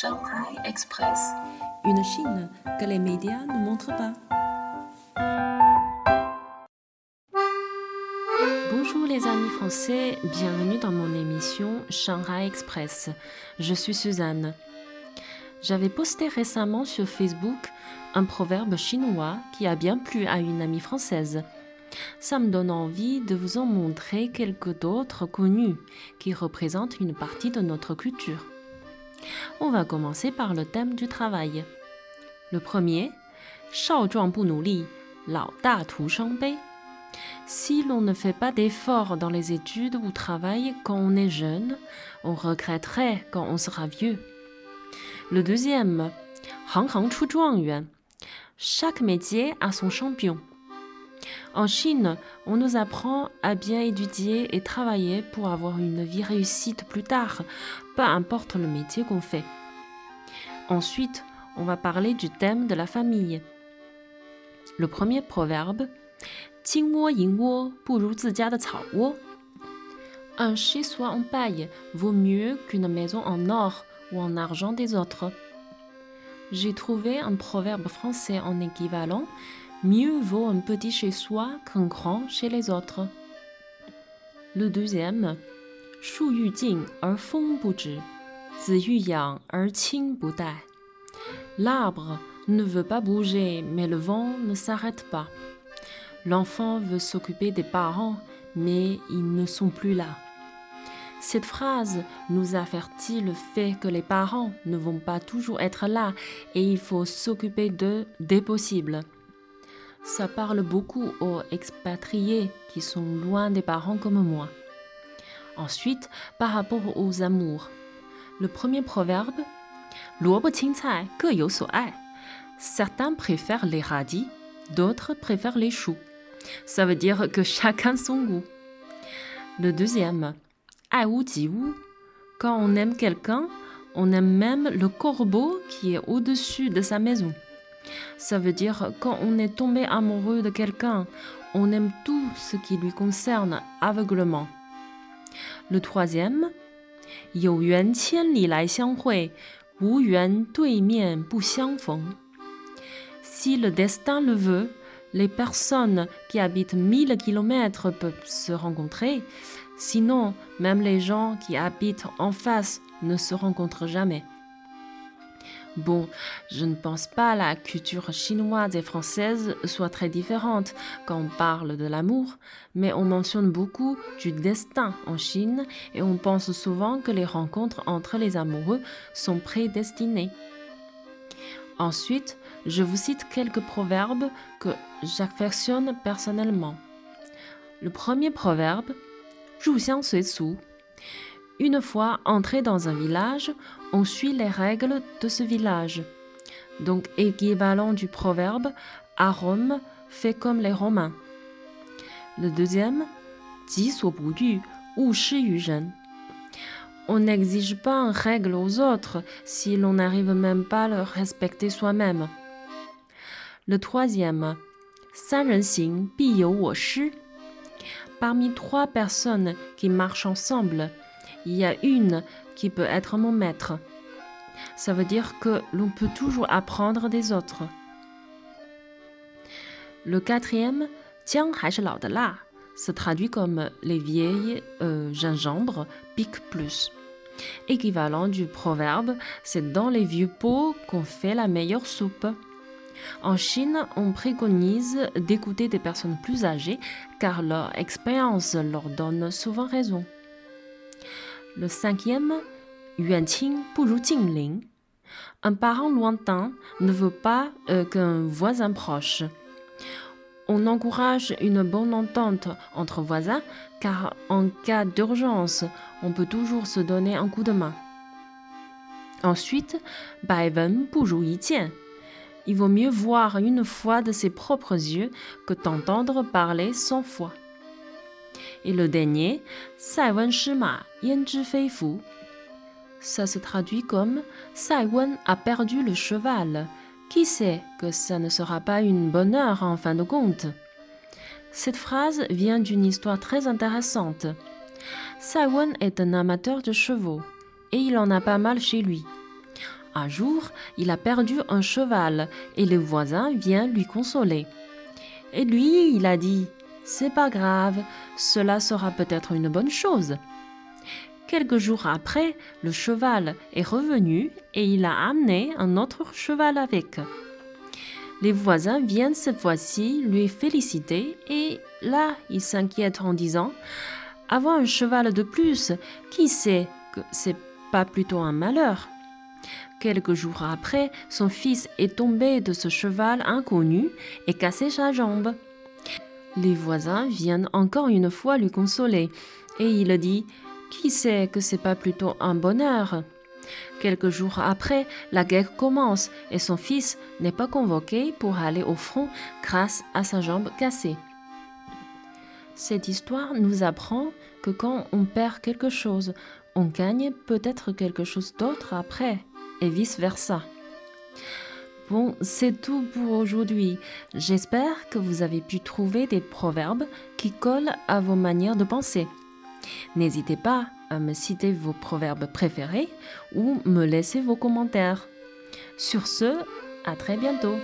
Shanghai Express. Une Chine que les médias ne montrent pas. Bonjour les amis français, bienvenue dans mon émission Shanghai Express. Je suis Suzanne. J'avais posté récemment sur Facebook un proverbe chinois qui a bien plu à une amie française. Ça me donne envie de vous en montrer quelques d'autres connus qui représentent une partie de notre culture. On va commencer par le thème du travail. Le premier, Si l'on ne fait pas d'efforts dans les études ou travail quand on est jeune, on regretterait quand on sera vieux. Le deuxième, Chaque métier a son champion. En Chine, on nous apprend à bien étudier et travailler pour avoir une vie réussite plus tard, peu importe le métier qu'on fait. Ensuite, on va parler du thème de la famille. Le premier proverbe Un chez-soi en paille vaut mieux qu'une maison en or ou en argent des autres. J'ai trouvé un proverbe français en équivalent Mieux vaut un petit chez soi qu'un grand chez les autres. Le deuxième, L'arbre ne veut pas bouger, mais le vent ne s'arrête pas. L'enfant veut s'occuper des parents, mais ils ne sont plus là. Cette phrase nous avertit le fait que les parents ne vont pas toujours être là et il faut s'occuper d'eux dès possible ça parle beaucoup aux expatriés qui sont loin des parents comme moi. Ensuite, par rapport aux amours, le premier proverbe, Certains préfèrent les radis, d'autres préfèrent les choux. Ça veut dire que chacun son goût. Le deuxième, Quand on aime quelqu'un, on aime même le corbeau qui est au-dessus de sa maison. Ça veut dire quand on est tombé amoureux de quelqu'un, on aime tout ce qui lui concerne aveuglement. Le troisième, Si le destin le veut, les personnes qui habitent mille kilomètres peuvent se rencontrer. Sinon, même les gens qui habitent en face ne se rencontrent jamais. Bon, je ne pense pas la culture chinoise et française soit très différente quand on parle de l'amour, mais on mentionne beaucoup du destin en Chine et on pense souvent que les rencontres entre les amoureux sont prédestinées. Ensuite, je vous cite quelques proverbes que j'affectionne personnellement. Le premier proverbe, Zhu Xiang une fois entré dans un village, on suit les règles de ce village. Donc équivalent du proverbe à Rome, fait comme les Romains. Le deuxième, On n'exige pas une règle aux autres si l'on n'arrive même pas à le respecter soi-même. Le troisième, Parmi trois personnes qui marchent ensemble, il y a une qui peut être mon maître. Ça veut dire que l'on peut toujours apprendre des autres. Le quatrième, Jiang de la, se traduit comme les vieilles euh, gingembre piquent plus. Équivalent du proverbe, c'est dans les vieux pots qu'on fait la meilleure soupe. En Chine, on préconise d'écouter des personnes plus âgées car leur expérience leur donne souvent raison. Le cinquième, Yuanqing Jingling. Un parent lointain ne veut pas euh, qu'un voisin proche. On encourage une bonne entente entre voisins car en cas d'urgence, on peut toujours se donner un coup de main. Ensuite, Wen Il vaut mieux voir une fois de ses propres yeux que t'entendre parler cent fois. Et le dernier, Sai Wen Shima Yan Fei Fu. Ça se traduit comme Sai Wen a perdu le cheval. Qui sait que ça ne sera pas une bonne heure en fin de compte? Cette phrase vient d'une histoire très intéressante. Sai Wen est un amateur de chevaux et il en a pas mal chez lui. Un jour, il a perdu un cheval et le voisin vient lui consoler. Et lui, il a dit C'est pas grave, cela sera peut-être une bonne chose. Quelques jours après, le cheval est revenu et il a amené un autre cheval avec. Les voisins viennent cette fois-ci lui féliciter et là, il s'inquiète en disant Avoir un cheval de plus, qui sait que c'est pas plutôt un malheur? Quelques jours après, son fils est tombé de ce cheval inconnu et cassé sa jambe. Les voisins viennent encore une fois lui consoler et il dit qui sait que c'est pas plutôt un bonheur? Quelques jours après, la guerre commence et son fils n'est pas convoqué pour aller au front grâce à sa jambe cassée. Cette histoire nous apprend que quand on perd quelque chose, on gagne peut-être quelque chose d'autre après, et vice-versa. Bon, c'est tout pour aujourd'hui. J'espère que vous avez pu trouver des proverbes qui collent à vos manières de penser. N'hésitez pas à me citer vos proverbes préférés ou me laisser vos commentaires. Sur ce, à très bientôt.